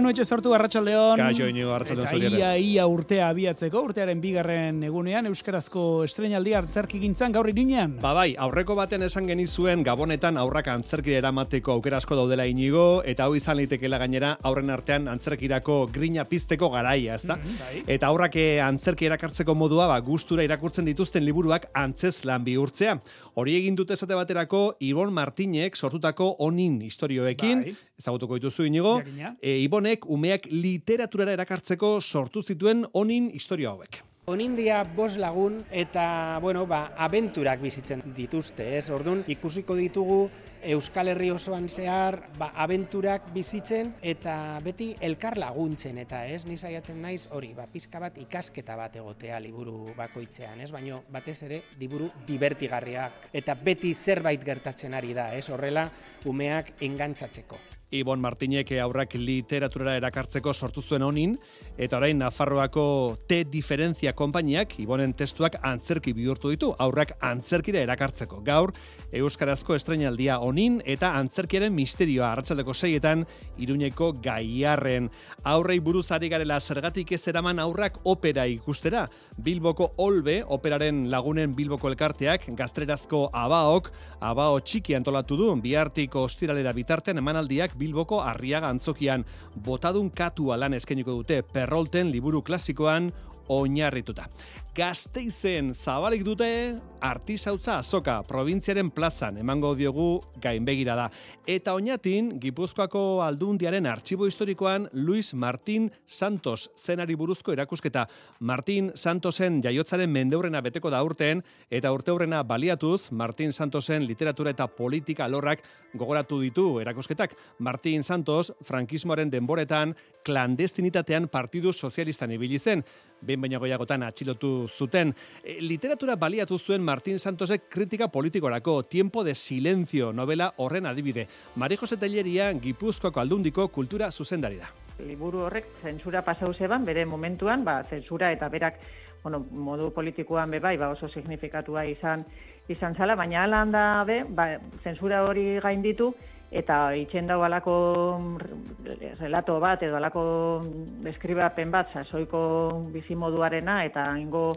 Manu etxe sortu Arratsaldeon. Kaixo inigo Arratsaldeon Eta zuriere. ia ia urtea abiatzeko, urtearen bigarren egunean euskarazko estreinaldi hartzarki gintzan gaur irinean. Ba bai, aurreko baten esan genizuen Gabonetan aurrak antzerkira eramateko aukera asko daudela inigo, eta hau izan litekeela gainera aurren artean antzerkirako grina pizteko garaia, ezta? Mhm, bai. Eta aurrak eh, antzerki erakartzeko modua, ba, gustura irakurtzen dituzten liburuak antzez lan bihurtzea. Hori egin dute esate baterako Ibon Martinek sortutako onin istorioekin, Bai. ezagutuko dituzu inigo, e, Ibonek umeak literaturara erakartzeko sortu zituen onin istorio hauek. Onindia bos lagun eta, bueno, ba, abenturak bizitzen dituzte, ez? Orduan, ikusiko ditugu Euskal Herri osoan zehar, ba, abenturak bizitzen eta beti elkar laguntzen eta, ez? Ni saiatzen naiz hori, ba, pizka bat ikasketa bat egotea liburu bakoitzean, ez? Baino batez ere liburu divertigarriak eta beti zerbait gertatzen ari da, ez? Horrela umeak engantzatzeko. Ibon Martinek aurrak literaturara erakartzeko sortu zuen honin, eta orain Nafarroako T diferentzia konpainiak Ibonen testuak antzerki bihurtu ditu, aurrak antzerkira erakartzeko. Gaur, Euskarazko estreinaldia honin eta antzerkiaren misterioa arratsaldeko seietan iruñeko gaiarren. Aurrei buruz ari garela zergatik ez eraman aurrak opera ikustera. Bilboko Olbe, operaren lagunen Bilboko elkarteak, gaztrerazko abaok, abao txiki antolatu du, bihartiko ostiralera bitartean emanaldiak Bilboko Arriaga antzokian botadun katua lan eskainiko dute perrolten liburu klasikoan oinarrituta. Gasteizen zabalik dute artisautza azoka probintziaren plazan emango diogu gainbegira da. Eta oinatin Gipuzkoako aldundiaren artxibo historikoan Luis Martín Santos zenari buruzko erakusketa. Martín Santosen jaiotzaren mendeurrena beteko da urten eta urteurrena baliatuz Martín Santosen literatura eta politika alorrak gogoratu ditu erakusketak. Martín Santos frankismoaren denboretan klandestinitatean partidu sozialistan ibili zen behin baino gehiagotan atxilotu zuten. E, literatura baliatu zuen Martín Santosek kritika politikorako Tiempo de Silencio novela horren adibide. Mari Jose Telleria Gipuzkoako aldundiko kultura zuzendari da. liburu horrek zentsura pasau zeban, bere momentuan, ba, zentsura eta berak, bueno, modu politikoan be bai, ba, oso signifikatua izan izan zala, baina ala handa be, ba, zentsura hori gainditu, eta itxen dau alako mm, relato bat, edo alako deskribapen bat, sasoiko bizimoduarena, eta ingo,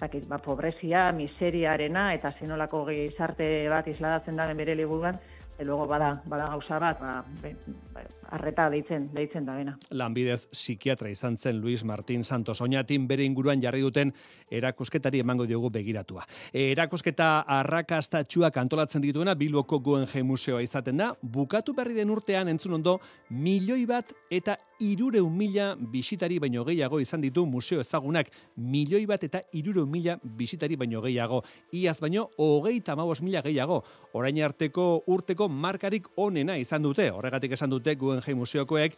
dakit, ba, pobrezia, miseriarena, eta zenolako gizarte bat isladatzen da bere liburuan, luego bada, bada gauza bat, ba, be, ba, arreta deitzen, deitzen da bena. Lanbidez psikiatra izan zen Luis Martín Santos oinatin bere inguruan jarri duten erakusketari emango diogu begiratua. E, erakusketa arrakastatxuak antolatzen dituena Bilboko Guggenheim Museoa izaten da, bukatu berri den urtean entzun ondo milioi bat eta irureun mila bisitari baino gehiago izan ditu museo ezagunak, milioi bat eta irureun mila bisitari baino gehiago, iaz baino hogeita amabos mila gehiago, orain arteko urteko markarik onena izan dute, horregatik esan dute Guggenheim Museokoek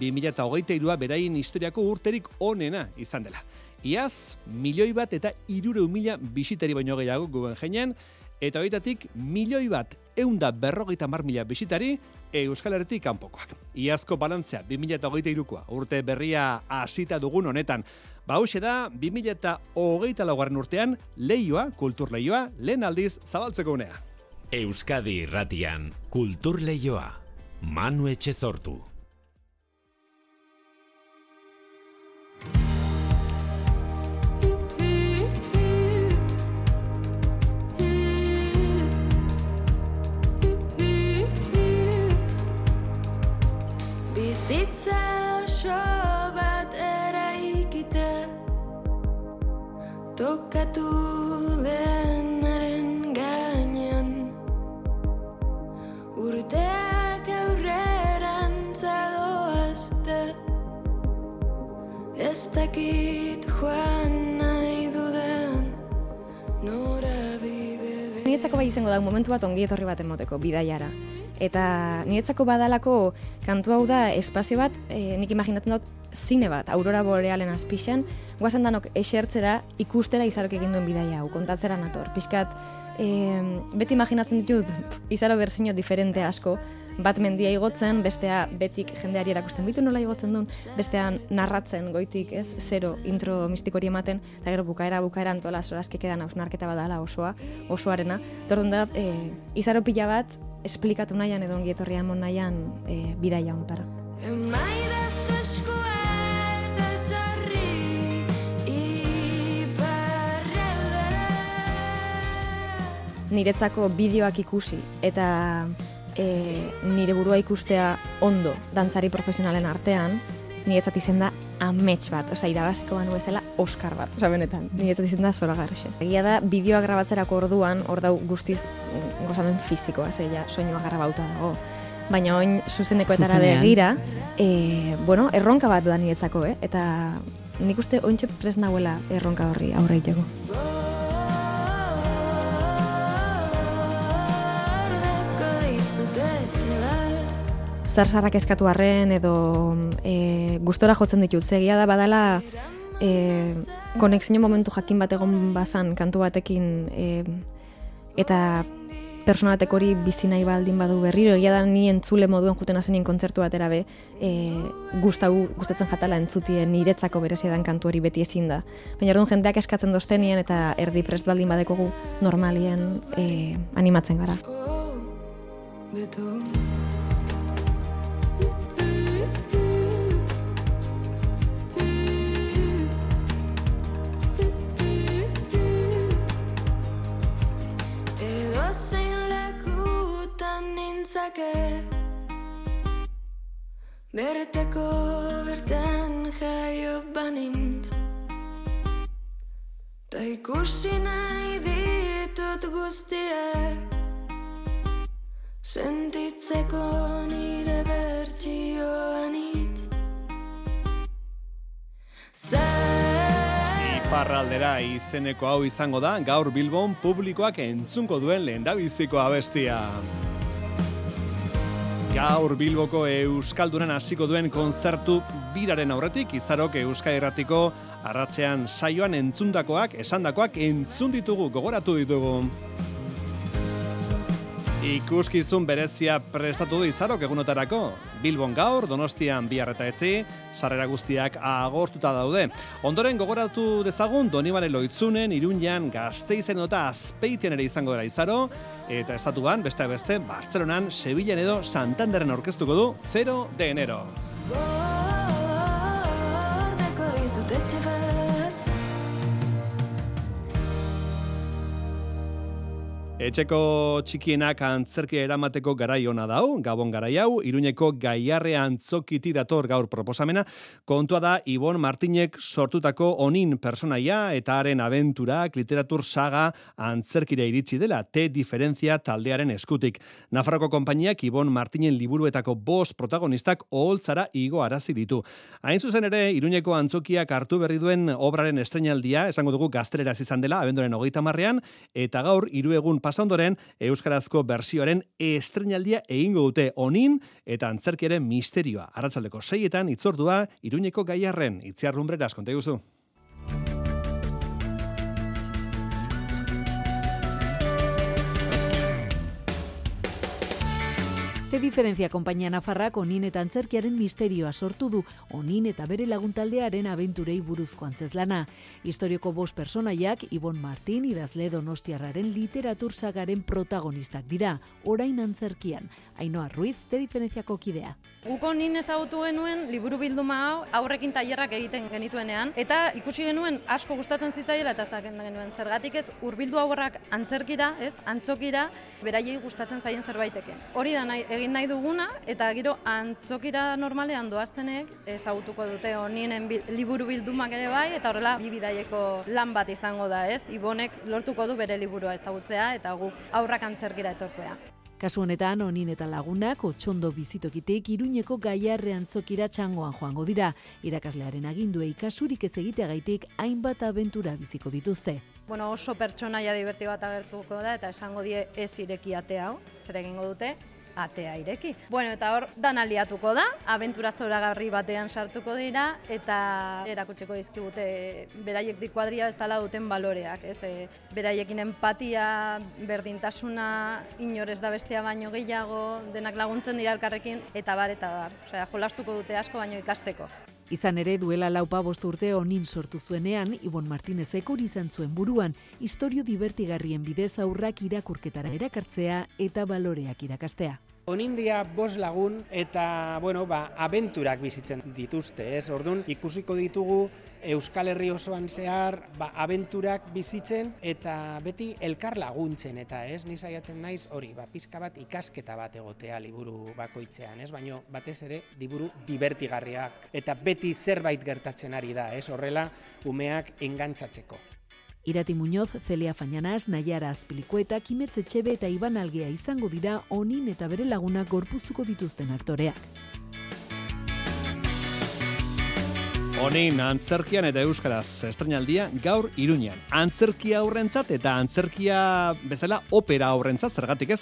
2023a beraien historiako urterik onena izan dela. Iaz, milioi bat eta irureun mila bisitari baino gehiago Guggenheimen, eta horietatik milioi bat eunda berrogeita mar mila bisitari Euskal Herretik kanpokoak. Iazko balantzea 2023koa urte berria hasita dugun honetan. Ba hauxe da 2024 laugarren urtean leioa, kultur leioa, lehen aldiz zabaltzeko unea. Euskadi irratian kultur leioa. Manu etxe sortu. Da momentu bat ongi etorri bat emoteko bidaiara. Eta niretzako badalako kantu hau da espazio bat, e, nik imaginatzen dut zine bat, aurora borealen azpixan, guazen danok esertzera ikustera izarok egin duen bidaia hau, kontatzera nator. Piskat, e, beti imaginatzen ditut izaro berzino diferente asko, bat mendia igotzen, bestea betik jendeari erakusten bitu nola igotzen duen, bestean narratzen goitik, ez, zero intro mistikori ematen, eta gero bukaera bukaera antola zorazke kedan hausnarketa badala osoa, osoarena. Tordun da, e, izaro pila bat, esplikatu nahian edo ongi etorri amon nahian e, bidaia ontara. Niretzako bideoak ikusi eta e, nire burua ikustea ondo dantzari profesionalen artean, niretzat izen da amets bat, osea, irabaziko banu bezala Oscar bat, osea, benetan, niretzat izen da zora garrixe. Egia da, bideoak grabatzerako orduan, hor dau guztiz gozamen fizikoa, zeia, soinua grabauta dago. Baina oin zuzenekoetara Zuzenean. begira, e, bueno, erronka bat da niretzako, eh? eta nik uste ointxe pres nahuela erronka horri aurre iteko. Zarzarrak eskatu arren edo e, gustora jotzen ditut. Zegia da badala e, konexio momentu jakin bat egon bazan kantu batekin e, eta personatek hori bizi nahi baldin badu berriro, egia da ni entzule moduen juten hazenin kontzertu batera be, e, gustau, gustatzen jatala entzutien niretzako berezia dan kantu hori beti ezin da. Baina orduan jendeak eskatzen doztenien eta erdi prest baldin badekogu normalien e, animatzen gara. Oh, nintzake Berteko bertan jaio banintz. Ta ikusi nahi ditut guztiak. Sentitzeko nire bertxioan Zer? Iparraldera izeneko hau izango da gaur Bilbon publikoak entzunko duen lehendabiziko abestia. Gaur Bilboko Euskaldunan hasiko duen konzertu biraren aurretik izarok Euskal Herratiko arratzean saioan entzundakoak, esandakoak entzun ditugu, gogoratu ditugu. Ikuskizun berezia prestatu du izarok egunotarako. Bilbon gaur, Donostian bihar etzi, sarrera guztiak agortuta daude. Ondoren gogoratu dezagun Donibane Loitzunen, Iruñan, Gasteizen eta Azpeitian ere izango dela izaro, eta estatuan, beste beste, Bartzelonan, Sevillan edo Santanderren aurkeztuko du 0 de enero. Etxeko txikienak antzerki eramateko garai ona dau, gabon garai hau, iruñeko gaiarre antzokiti dator gaur proposamena, kontua da Ibon Martinek sortutako onin personaia eta haren abenturak literatur saga antzerkira iritsi dela, te diferentzia taldearen eskutik. Nafarroko konpainiak Ibon Martinen liburuetako bost protagonistak oholtzara igo arazi ditu. Hain zuzen ere, iruñeko antzokiak hartu berri duen obraren estrenaldia, esango dugu gazteleraz izan dela, abenduaren hogeita marrean, eta gaur, hiru egun pasa Euskarazko bersioaren estrenaldia egingo dute onin eta antzerkiaren misterioa. Arratsaldeko seietan itzordua, iruñeko gaiarren, itziar lumbreras, konta Te diferentzia konpainia Nafarrak onin eta antzerkiaren misterioa sortu du, onin eta bere laguntaldearen abenturei buruzko antzezlana. Historioko bost personaiak, Ibon Martin, idazle donostiarraren literatur sagaren protagonistak dira, orain antzerkian. Ainoa Ruiz, te diferentziako kidea. Guko nin ezagutu genuen liburu bilduma hau aurrekin tailerrak egiten genituenean eta ikusi genuen asko gustatzen zitzaiela eta esaten genuen zergatik ez hurbildu aurrak antzerkira, ez? Antzokira beraiei gustatzen zaien zerbaiteken. Hori da nahi, egin nahi duguna eta gero antzokira normalean doaztenek ezagutuko dute honinen liburu bildumak ere bai eta horrela bi bidaieko lan bat izango da, ez? Ibonek lortuko du bere liburua ezagutzea eta guk aurrak antzerkira etortzea. Kasu honetan, onin eta lagunak otxondo bizitokitek iruñeko gaiarre antzokira txangoan joango dira. Irakaslearen aginduei kasurik ez egiteagaitik hainbat abentura biziko dituzte. bueno, oso pertsonaia diverti bat agertuko da, eta esango die ez ireki ate hau, zer egingo dute, atea ireki. Bueno, eta hor, dan aliatuko da, abentura zoragarri batean sartuko dira, eta erakutsiko dizkigute beraiek dikuadria bezala duten baloreak, ez? E, beraiekin empatia, berdintasuna, inorez da bestea baino gehiago, denak laguntzen dira elkarrekin, eta bar, eta bar. Osea, jolastuko dute asko baino ikasteko. Izan ere duela laupa bost urte onin sortu zuenean, Ibon Martinezek hori izan zuen buruan, historio divertigarrien bidez aurrak irakurketara erakartzea eta baloreak irakastea. Onindia bos lagun eta, bueno, ba, abenturak bizitzen dituzte, ez? Orduan, ikusiko ditugu Euskal Herri osoan zehar, ba, abenturak bizitzen eta beti elkar laguntzen eta, ez? Ni saiatzen naiz hori, ba, pizka bat ikasketa bat egotea liburu bakoitzean, ez? Baino batez ere liburu divertigarriak eta beti zerbait gertatzen ari da, ez? Horrela umeak engantzatzeko. Irati Muñoz, Celia Fañanas, Nayara Azpilikueta, Kimetze Txebe eta Iban Algea izango dira onin eta bere lagunak gorpuztuko dituzten aktoreak. Honin antzerkian eta euskaraz estrenaldia gaur iruñan. Antzerkia aurrentzat eta antzerkia bezala opera aurrentzat zergatik ez.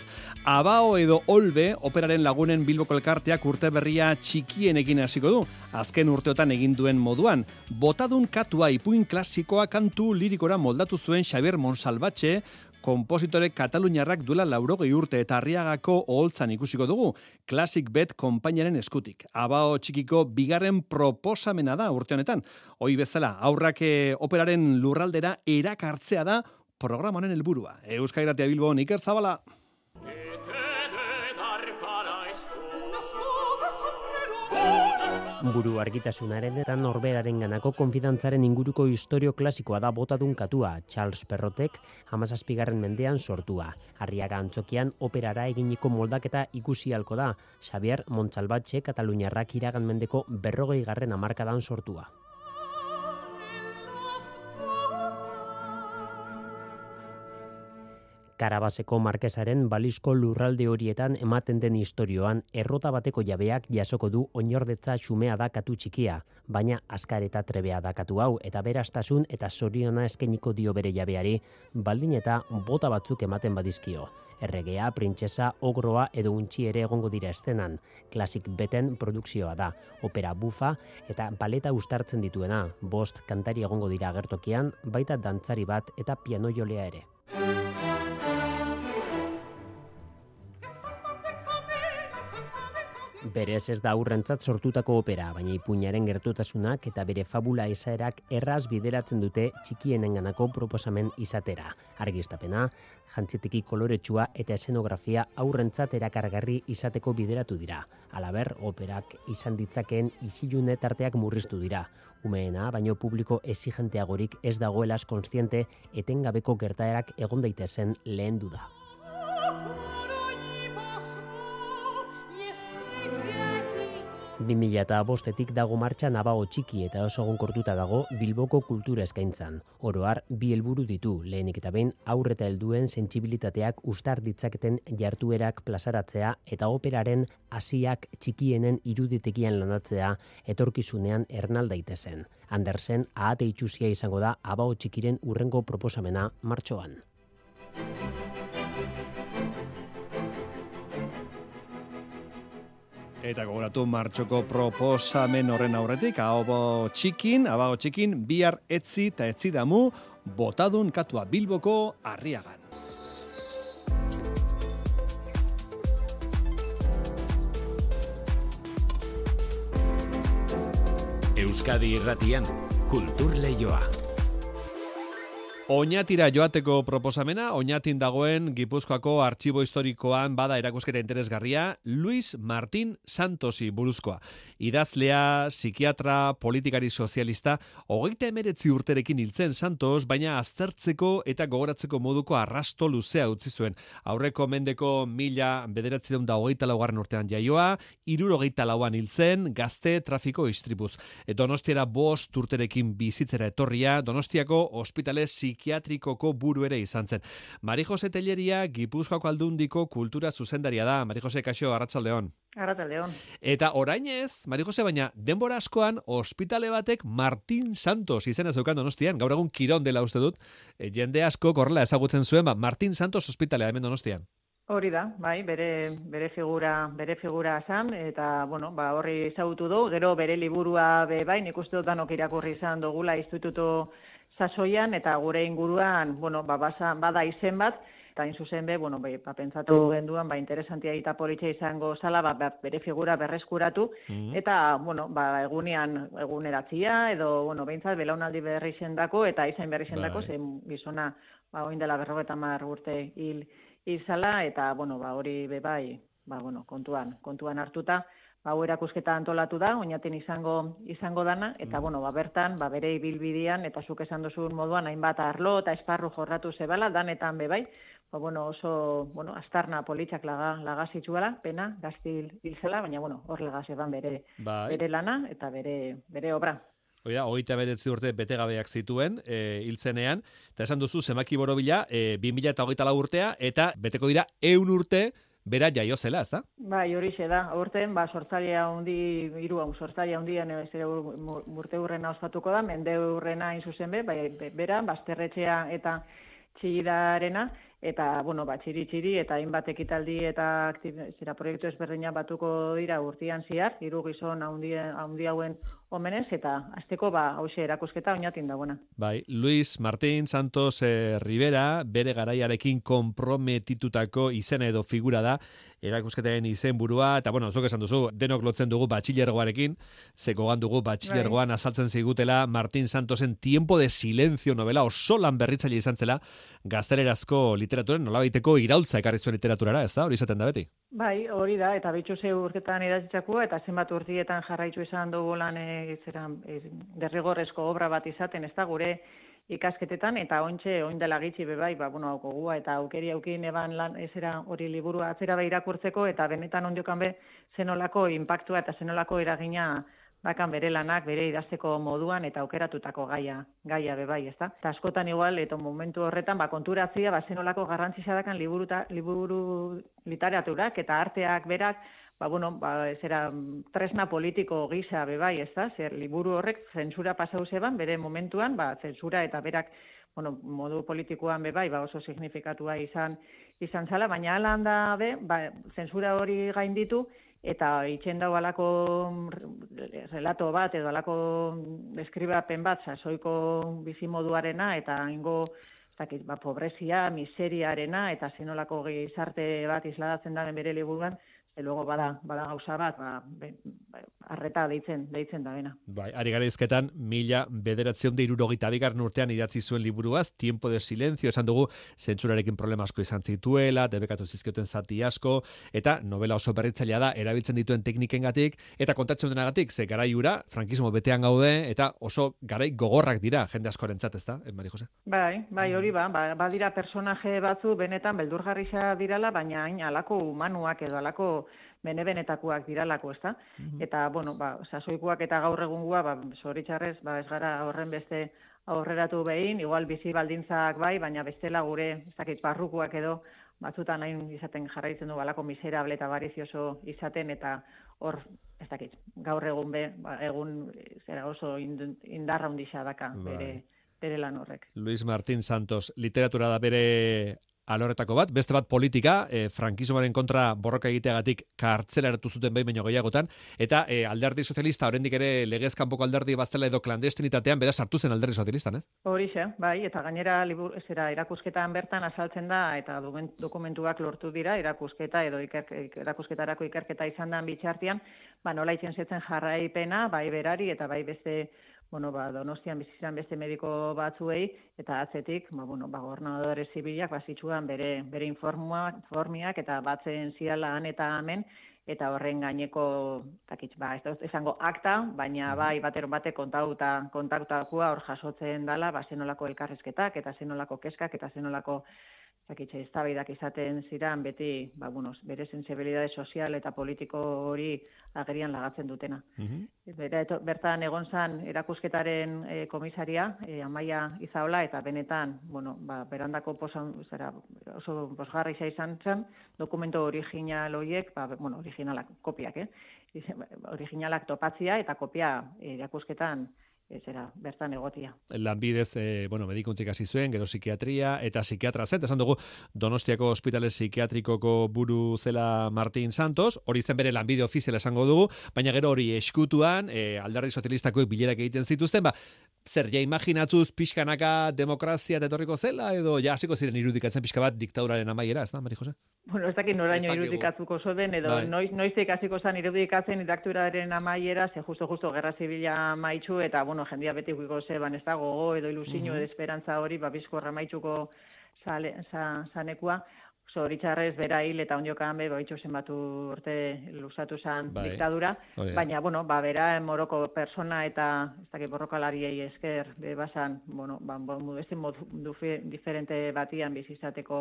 Abao edo olbe operaren lagunen bilboko elkarteak urte berria txikienekin hasiko du. Azken urteotan egin duen moduan. Botadun katua ipuin klasikoa kantu lirikora moldatu zuen Xavier Monsalbatxe, kompositore kataluniarrak duela laurogei urte eta arriagako oholtzan ikusiko dugu, Classic Bet konpainaren eskutik. Abao txikiko bigarren proposamena da urte honetan. Hoi bezala, aurrak eh, operaren lurraldera erakartzea da programa honen helburua. Euskal Iratia Bilbo, Iker Zabala. Buru argitasunaren eta norberaren ganako konfidantzaren inguruko historio klasikoa da botadun katua, Charles Perrotek, hamazazpigarren mendean sortua. Arriaga antzokian operara eginiko moldaketa ikusi halko da, Xavier Montsalbatxe Kataluniarrak iragan mendeko berrogei garren amarkadan sortua. Karabaseko markesaren balizko lurralde horietan ematen den historioan errota bateko jabeak jasoko du oinordetza xumea da katu txikia, baina askar eta trebea da katu hau eta berastasun eta soriona eskeniko dio bere jabeari, baldin eta bota batzuk ematen badizkio. Erregea, printzesa, ogroa edo untxi ere egongo dira estenan. Klasik beten produkzioa da. Opera bufa eta baleta ustartzen dituena. Bost kantari egongo dira agertokian, baita dantzari bat eta piano jolea ere. Berez ez da aurrentzat sortutako opera, baina ipuñaren gertutasunak eta bere fabula esaerak erraz bideratzen dute txikienenganako proposamen izatera. Argistapena, jantzitiki koloretsua eta esenografia aurrentzat erakargarri izateko bideratu dira. Alaber, operak izan ditzakeen isilune tarteak murriztu dira. Umeena, baino publiko exigenteagorik ez dagoelas konstiente etengabeko gertaerak egon daitezen lehen du da. 2000 eta bostetik dago martxan abao txiki eta oso gonkortuta dago Bilboko kultura eskaintzan. Oroar, bi helburu ditu, lehenik eta behin aurreta helduen sentsibilitateak ustar ditzaketen jartuerak plazaratzea eta operaren hasiak txikienen iruditekian lanatzea etorkizunean ernal daitezen. Andersen, ahate itxusia izango da abao txikiren urrengo proposamena martxoan. Eta gogoratu martxoko proposamen horren aurretik, hau txikin, abago txikin, bihar etzi eta etzi damu, botadun katua bilboko arriagan. Euskadi irratian, kultur leioa. Oñatira joateko proposamena, oñatin dagoen Gipuzkoako artxibo historikoan bada erakusketa interesgarria, Luis Martín Santosi buruzkoa. Idazlea, psikiatra, politikari sozialista, hogeita emeretzi urterekin hiltzen Santos, baina aztertzeko eta gogoratzeko moduko arrasto luzea utzi zuen. Aurreko mendeko mila bederatzi da hogeita laugarren urtean jaioa, iruro hogeita lauan hiltzen, gazte trafiko istribuz. Donostiara bost urterekin bizitzera etorria, donostiako ospitale psikiatrikoko buru ere izan zen. Mari Jose Telleria, Gipuzkoako aldundiko kultura zuzendaria da. Mari Jose, kaixo, arratsaldeon. Arrataldeon. Eta orain ez, Mari Jose, baina denbora askoan ospitale batek Martin Santos izena zeukan donostian, gaur egun kiron dela uste dut, e, jende asko korrela ezagutzen zuen, ba, Martin Santos ospitalea hemen donostian. Hori da, bai, bere, bere figura, bere figura zan, eta, bueno, ba, horri ezagutu du, gero bere liburua be, bai, nik uste dut danok irakurri izan dugula instituto sasoian, eta gure inguruan, bueno, ba, basa, bada izen bat, eta hain zuzen be, bueno, be, ba, pentsatu genduan, ba, interesantia eta politxe izango zala, ba, bere figura berreskuratu, eta, bueno, ba, egunean, eguneratzia, edo, bueno, behintzat, belaunaldi berri zendako, eta izain berri zendako, Bai. zen gizona, ba, oin dela berrogeta mar urte hil, hil eta, bueno, ba, hori be bai, ba, bueno, kontuan, kontuan hartuta, hau erakusketa antolatu da, oinaten izango izango dana, eta, bueno, ba, bertan, ba, bere ibilbidean, eta zuk esan duzun moduan, hainbat arlo eta esparru jorratu zebala, danetan be bai, ba, bueno, oso, bueno, astarna politxak laga, laga zitzuela, pena, gaztil hil zela, baina, bueno, hor laga zeban bere, Bai. bere lana, eta bere, bere obra. Oia, hogeita beretzi urte betegabeak zituen, e, hiltzenean, eta esan duzu, zemaki borobila, e, 2000 eta hogeita lau urtea, eta beteko dira eun urte, bera jaio zela, ezta? Bai, hori da, aurten, ba, sortzaria hundi, hiru hau, sortzaria hundian, ez ere urte hurrena ospatuko da, mende hurrena hain be, bai, be- bera, bazterretxea eta txigidarena, eta, bueno, ba, txiri txiri, eta hainbat ekitaldi eta zera proiektu ezberdina batuko dira urtian ziar, hiru gizon haundi hauen omenez, eta azteko, ba, hause erakusketa oinatin dagoena. Bai, Luis Martín Santos eh, Rivera, bere garaiarekin komprometitutako izena edo figura da, erakusketaren izenburua eta bueno, zuk esan duzu, denok lotzen dugu batxilergoarekin, zeko dugu batxilergoan azaltzen zigutela Martín Santosen Tiempo de Silencio novela oso lan berritzaile izan zela, gaztelerazko literaturen nolabaiteko iraultza ekarri zuen literaturara, ez da? Hori izaten da beti. Bai, hori da, eta bitxu ze urtetan idatzitzakoa, eta zenbat urtietan jarraitu izan dugu lan e, zera, e, derrigorrezko obra bat izaten, ez da, gure ikasketetan, eta ointxe, oin dela gitxi bebai, ba, bueno, gogua, eta aukeri aukin eban lan, ezera hori liburua atzera be irakurtzeko, eta benetan ondiokan be, zenolako impactua eta zenolako eragina bakan bere lanak, bere idazteko moduan eta aukeratutako gaia, gaia bebai, ez da? Eta askotan igual, eta momentu horretan, ba, konturatzia, ba, zenolako garrantzia dakan liburu, liburu literaturak eta arteak berak, ba, bueno, ba, zera, tresna politiko gisa bebai, ez da? Zer, liburu horrek zentsura pasau zeban, bere momentuan, ba, zentsura eta berak, bueno, modu politikoan bebai, ba, oso signifikatua izan, izan zala, baina ala handa be, ba, zentsura hori gainditu, eta itxen dau alako mm, relato bat edo alako deskribapen bat sasoiko bizimoduarena eta ingo dakit, ba, pobrezia, miseriarena eta zenolako gizarte bat isladatzen da bere liburuan, luego bada, bada gauza bat, ba, ba, arreta deitzen, deitzen da bena. Bai, ari gara izketan, mila bederatzion de irurogeita bigarren urtean idatzi zuen liburuaz, Tiempo de Silencio, esan dugu, zentsurarekin problema asko izan zituela, debekatu zizkioten zati asko, eta novela oso berritzailea da, erabiltzen dituen teknikengatik, eta kontatzen denagatik, ze garaiura, frankismo betean gaude, eta oso garai gogorrak dira, jende askorentzat, ez da, eh, Mari Jose? Bai, bai, hori ba, ba, badira personaje batzu benetan beldurgarrisa dirala, baina hain alako humanuak edo alako bene-benetakoak diralako, ezta? Eta, bueno, ba, sasoikuak eta gaur egungua, ba, zoritxarrez, ba, ez gara horren beste aurreratu behin, igual bizi baldintzak bai, baina bestela gure, ez dakit, barrukoak edo, batzutan hain izaten jarraitzen du balako miserable eta barizioso izaten, eta hor, ez dakit, gaur egun be, ba, egun zera oso ind- indarra hundisa daka bere, bere lan horrek. Luis Martín Santos, literatura da bere alorretako bat, beste bat politika, e, frankismoaren kontra borroka egiteagatik kartzelaratu zuten behin baino gehiagotan, eta e, alderdi sozialista, oraindik ere legez kanpoko alderdi baztela edo klandestinitatean, beraz sartu zen alderdi sozialistan, ez? Horixe, bai, eta gainera libur, zera, erakusketan bertan azaltzen da, eta dokumen- dokumentuak lortu dira, erakusketa edo iker, erakusketarako ikerketa izan da bitxartian, ba, nola itzen zetzen jarraipena, bai berari eta bai beste bueno, ba, donostian bizizan beste mediko batzuei, eta atzetik, ba, bueno, ba, gobernadore zibilak bazitzuan bere, bere informuak, formiak, eta batzen ziala han eta hemen, eta horren gaineko, takit, ba, ez esango akta, baina bai bater bate kontauta, kontaktakoa hor jasotzen dala, ba, zenolako elkarrezketak, eta zenolako keskak, eta zenolako zakitxe, eztabaidak izaten ziran, beti, ba, bueno, bere sensibilidade sozial eta politiko hori agerian lagatzen dutena. Bera, eto, bertan egon zan erakusketaren e, komisaria, e, Amaia Izaola, eta benetan, bueno, ba, berandako posa, zera, oso posgarri izan zen, dokumento original horiek, ba, bueno, originalak, kopiak, eh? Originalak topatzia eta kopia erakusketan ez era bertan egotia. Lanbidez, e, bueno, medikuntzik hasi zuen, gero psikiatria eta psikiatra zen, esan dugu Donostiako ospitale psikiatrikoko buru zela Martin Santos, hori zen bere lanbide ofiziala esango dugu, baina gero hori eskutuan, e, alderdi sozialistakoek bilerak egiten zituzten, ba, zer, ja imaginatuz pixkanaka demokrazia etorriko zela, edo ja hasiko ziren irudikatzen pixka bat diktauraren amaiera, ez da, Mari Jose? Bueno, ez dakit noraino irudikatuko zo den, edo bai. noiz, noizik hasiko zen irudikatzen diktauraren amaiera, ze justo, justo, gerra zibila maitxu, eta, bueno, jendia beti guiko zeban ez da gogo edo ilusinio mm edo esperantza hori ba bizkorra sa sanekua zoritxarrez bera hil eta ondiokan be baitxo zenbatu urte lusatu san bai, diktadura. Baina bueno ba bera moroko persona eta ez dakit borrokalariei esker be basan bueno ba modu modu diferente batian bizizateko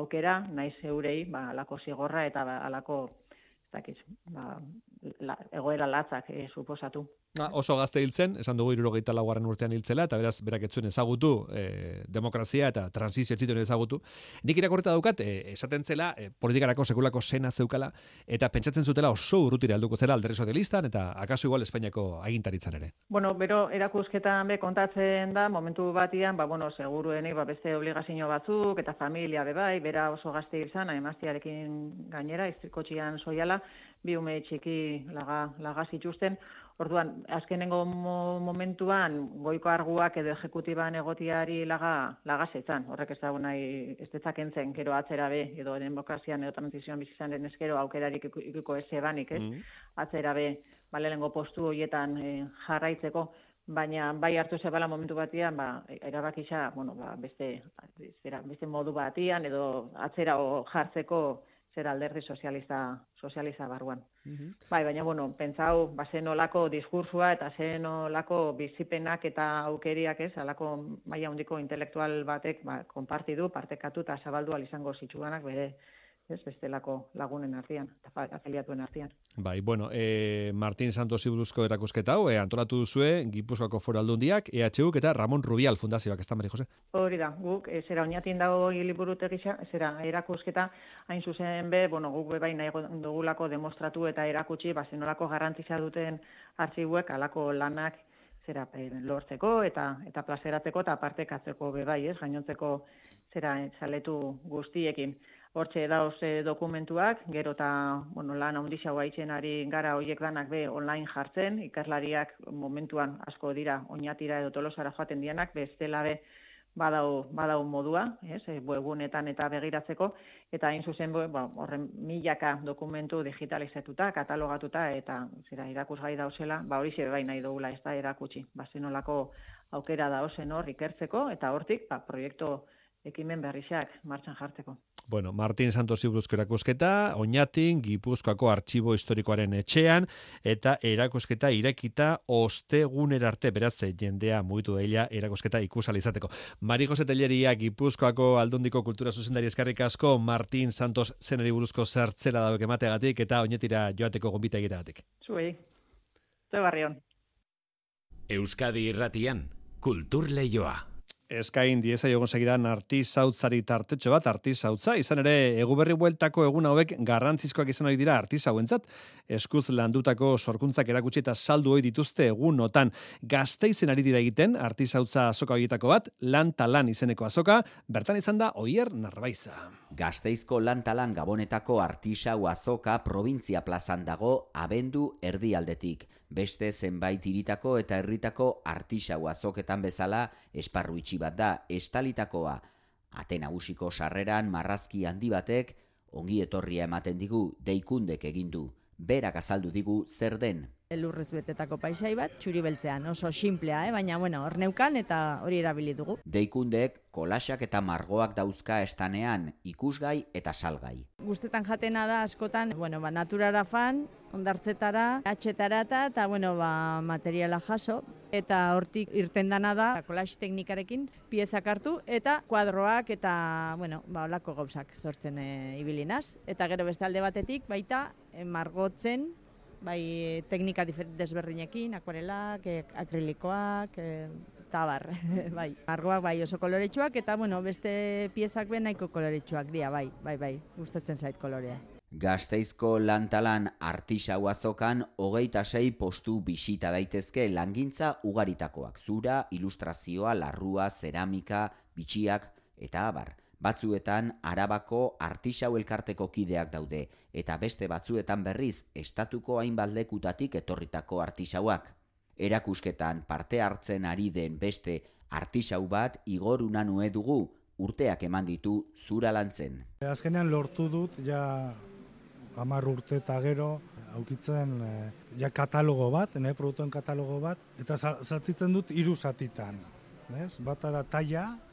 aukera naiz eurei ba alako zigorra eta ba, alako ez dakit ba la, egoera latzak eh, suposatu Na, oso gazte hiltzen, esan dugu irurogeita laugarren urtean hiltzela, eta beraz, berak etzuen ezagutu, e, demokrazia eta transizio etzituen ezagutu. Nik irakorreta daukat, e, esaten zela, e, politikarako sekulako sena zeukala, eta pentsatzen zutela oso urrutira alduko zela alderri sozialistan, eta akaso igual Espainiako agintaritzan ere. Bueno, bero, erakusketan be kontatzen da, momentu batian, ba, bueno, seguruenik, ba, beste obligazio batzuk, eta familia bebai, bera oso gazte hilzan, emaztiarekin gainera, iztrikotxian soiala, bi ume txiki laga, laga zituzten, Orduan, azkenengo momentuan, goiko arguak edo ejecutiban egotiari laga, lagasetan. Horrek ez dago nahi, ez detzak entzen, gero atzera be, edo demokrazian edo transizioan bizizan den eskero aukerarik ikuko ez banik, ez? Mm Atzera be, balelengo postu horietan e, jarraitzeko, baina bai hartu zebala momentu batian, ba, erabakisa, bueno, ba, beste, zera, beste modu batian, edo atzera o jartzeko, zer alderdi sozialista, sozialista barruan. Mhm. Bai, baina, bueno, pentsau, ba, zen olako diskursua eta zen olako bizipenak eta aukeriak ez, alako maia hundiko intelektual batek ba, konpartidu, partekatu eta zabaldu izango zitsuganak bere ez bestelako lagunen artean, afiliatuen artean. Bai, bueno, e, Martín Santos Iburuzko erakusketa hau, e, antolatu duzue Gipuzkoako Foru Aldundiak, EHUk eta Ramon Rubial Fundazioak, ez da, Mari Jose? Hori da, guk, e, zera oinatin dago liburutegisa, zera erakusketa, hain zuzen be, bueno, guk be bai nahi dugulako demostratu eta erakutsi, ba, zenolako garantizia duten artxibuek, alako lanak, zera e, lortzeko eta eta plazeratzeko eta partekatzeko be bai, ez, gainontzeko zera saletu guztiekin hortxe dauz e, dokumentuak, gero eta bueno, lan ondixau haitzen ari gara hoiek danak be online jartzen, ikaslariak momentuan asko dira oinatira edo tolosara joaten dianak, bestela be badau, badau modua, ez, e, webgunetan eta begiratzeko, eta hain zuzen ba, horren milaka dokumentu digitalizatuta, katalogatuta, eta zera irakusgai dauzela, ba hori bai nahi dugula ez da erakutsi, ba zenolako aukera dauzen hor ikertzeko, eta hortik, ba, proiektu ekimen berrixak martxan jartzeko. Bueno, Martin Santos Ibruzko erakusketa, Oñatin, Gipuzkoako Artxibo Historikoaren etxean, eta erakusketa irekita osteguner arte, beraz, jendea mugitu daila erakusketa ikusalizateko. Mari Jose Telleria, Gipuzkoako Aldundiko Kultura Zuzendari Eskarrik asko, Martin Santos zeneri buruzko zertzera dauek emateagatik, eta Oñatira joateko gombita egiteagatik. Zuei, ze barrion. Euskadi irratian, kultur lehioa eskain dieza jogon segidan artizautzari tartetxo bat, artizautza, izan ere eguberri bueltako egun hauek garrantzizkoak izan hori dira artizauentzat, eskuz landutako sorkuntzak erakutsi eta saldu hori dituzte egun notan ari dira egiten artizautza azoka horietako bat, lan talan izeneko azoka, bertan izan da oier narbaiza. Gazteizko lan talan gabonetako artisau azoka provintzia plazan dago abendu erdialdetik beste zenbait iritako eta herritako artisau azoketan bezala esparru itxi bat da estalitakoa. Ate nagusiko sarreran marrazki handi batek ongi etorria ematen digu deikundek egindu. Berak azaldu digu zer den Elurrez betetako paisai bat, txuri beltzean, oso simplea, eh? baina bueno, hor neukan eta hori erabili dugu. Deikundek, kolasak eta margoak dauzka estanean, ikusgai eta salgai. Guztetan jatena da askotan, bueno, ba, naturara fan, ondartzetara, atxetara eta, bueno, ba, materiala jaso, eta hortik irten dana da, kolas teknikarekin, piezak hartu, eta kuadroak eta, bueno, ba, olako gauzak sortzen e, ibilinaz. Eta gero beste alde batetik, baita, e, margotzen, bai teknika desberdinekin, akuarelak, eh, akrilikoak, e, tabar, bai. Argoak bai oso koloretsuak eta bueno, beste piezak ben nahiko koloretsuak dira, bai, bai, bai, gustatzen zait kolorea. Gasteizko lantalan artisau azokan hogeita sei postu bisita daitezke langintza ugaritakoak. Zura, ilustrazioa, larrua, zeramika, bitxiak eta abar. Batzuetan arabako artisau elkarteko kideak daude eta beste batzuetan berriz estatuko hainbaldekutatik etorritako artisauak. Erakusketan parte hartzen ari den beste artisau bat Igor Unanue dugu urteak eman ditu zura lantzen. Azkenean lortu dut ja hamar urte eta gero aukitzen eh, ja katalogo bat, ne produktuen katalogo bat eta za- zatitzen dut hiru zatitan. Ez? Bata da taila, o,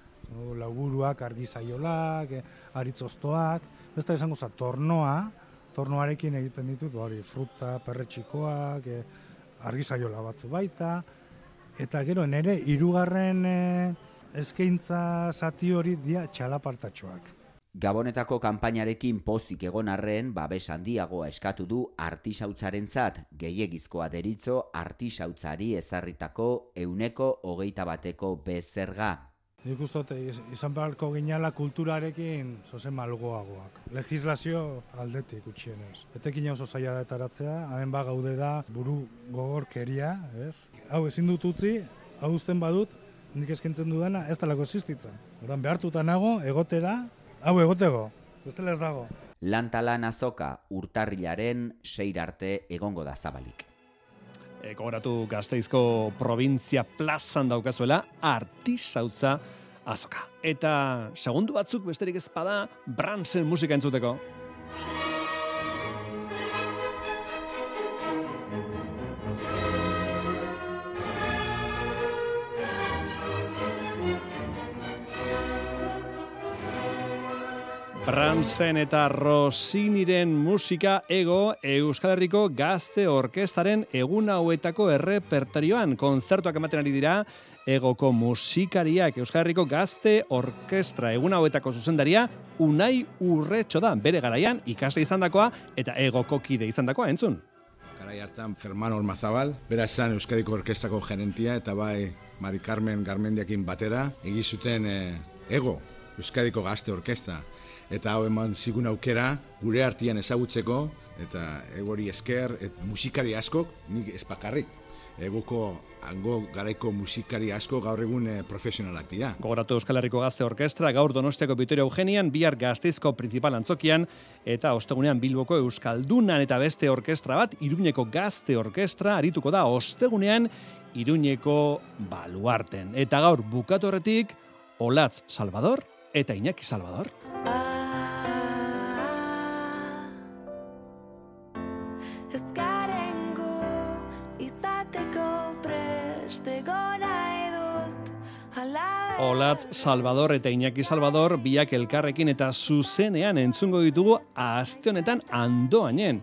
lauburuak, argizaiolak, eh, aritzoztoak, beste esango za tornoa, tornoarekin egiten ditut, hori, fruta, perretxikoak, eh, argizaiola batzu baita, eta gero nere hirugarren eh, eskaintza zati hori dia txalapartatxoak. Gabonetako kanpainarekin pozik egon arren, babes handiagoa eskatu du artisautzarentzat gehiegizkoa deritzo artisautzari ezarritako euneko hogeita bateko bezerga. Nik uste iz- izan beharko ginala kulturarekin zozen malgoagoak. Legislazio aldetik utxienez. Etekin oso zaila da etaratzea, hemen ba gaude da buru gogorkeria, ez? Hau ezin dut utzi, hau uzten badut, nik eskentzen dudana ez talako existitzen. Oran behartuta nago, egotera, hau egotego, bestela ez dago. Lantalan azoka urtarrilaren seir arte egongo da zabalik. E, gogoratu Gasteizko provintzia plazan daukazuela artisautza azoka. Eta segundu batzuk besterik ez bada Brandsen musika entzuteko. Brandsen eta Rosiniren musika ego Euskal Herriko Gazte Orkestaren egun hauetako errepertarioan konzertuak ematen ari dira egoko musikariak Euskal Herriko Gazte Orkestra egun hauetako zuzendaria Unai Urretxo da bere garaian ikasle izandakoa eta egoko kide izandakoa entzun. Garai hartan Fermano Ormazabal, bera esan Euskadiko Orkestrako gerentia eta bai Mari Carmen Garmendiakin batera egizuten eh, ego Euskadiko Gazte Orkestra. Eta hau eman zigun aukera gure artian ezagutzeko eta egori esker et, musikari askok, nik ez bakarrik. Egoko hango garaiko musikari asko gaur egun eh, profesionalak dira. Gogoratu Euskal Herriko Gazte Orkestra gaur Donostiako Vitoria Eugenian, bihar Gasteizko principal antzokian eta ostegunean Bilboko Euskaldunan eta beste orkestra bat Iruñeko Gazte Orkestra arituko da ostegunean Iruñeko Baluarten. Eta gaur bukatu horretik Olatz Salvador eta Iñaki Salvador. Ez Olatz Salvador eta Iñaki Salvador biak elkarrekin eta zuzenean entzungo ditugu aste honetan andoainen.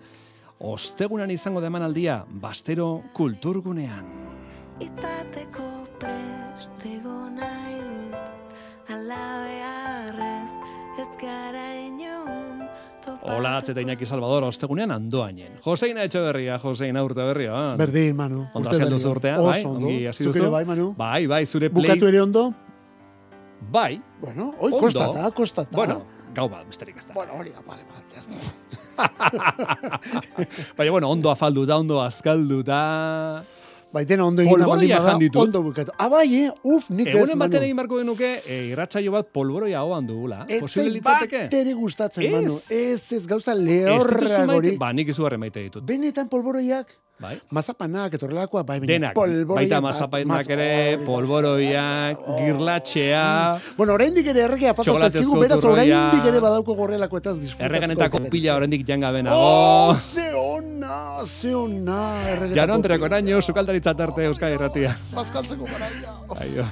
Ostegunan izango da emanaldia Bastero Kulturgunean. izateko prest egon nahi dut Ala beharrez ez gara inon Olatz eta Iñaki Salvador ostegunean andoainen. Joseina Etxeberria, Joseina urte berria. Berdin, Manu. Ondo urte on. urtea, Oso bai? ondo. Ongi hasi duzu? bai, Manu? Bai, bai, zure play... Bukatu ere ondo? Bai. Bueno, oi, Ondo. kostata, kostata. Bueno, gau bat, besterik ez da. Bueno, hori, vale, vale, ya está. Baina, bueno, ondo afalduta, ondo azkalduta... Bai, dena ondo egin jan ditut. ondo bukatu. Ah, bai, eh? Uf, nik ez, Egunen Manu. baten egin barko genuke, e, irratsaio bat polboroia hoan dugula. Ez litzateke? bat gustatzen, Ez. Manu. Ez, ez, gauza Ez lehorra gori. Ba, nik izugarri maite ditut. Benetan polboroiak, Bai. mazapanak, etorrelakoa, bai, Denak, polboroiak baita bat, mazapainak maz- ere, da. polboroiak, girlatxea, Bueno, oraindik ere erregia falta zaizkigu, beraz oraindik ere badauko gorrelako eta disfrutatzeko. erreganetako pila oraindik janga benago. Oh, ze ona, ze ona, Jano Andreko pila. naino, sukaldaritza tarte Euskadi Erratia. Bazkaltzeko garaia. Aio.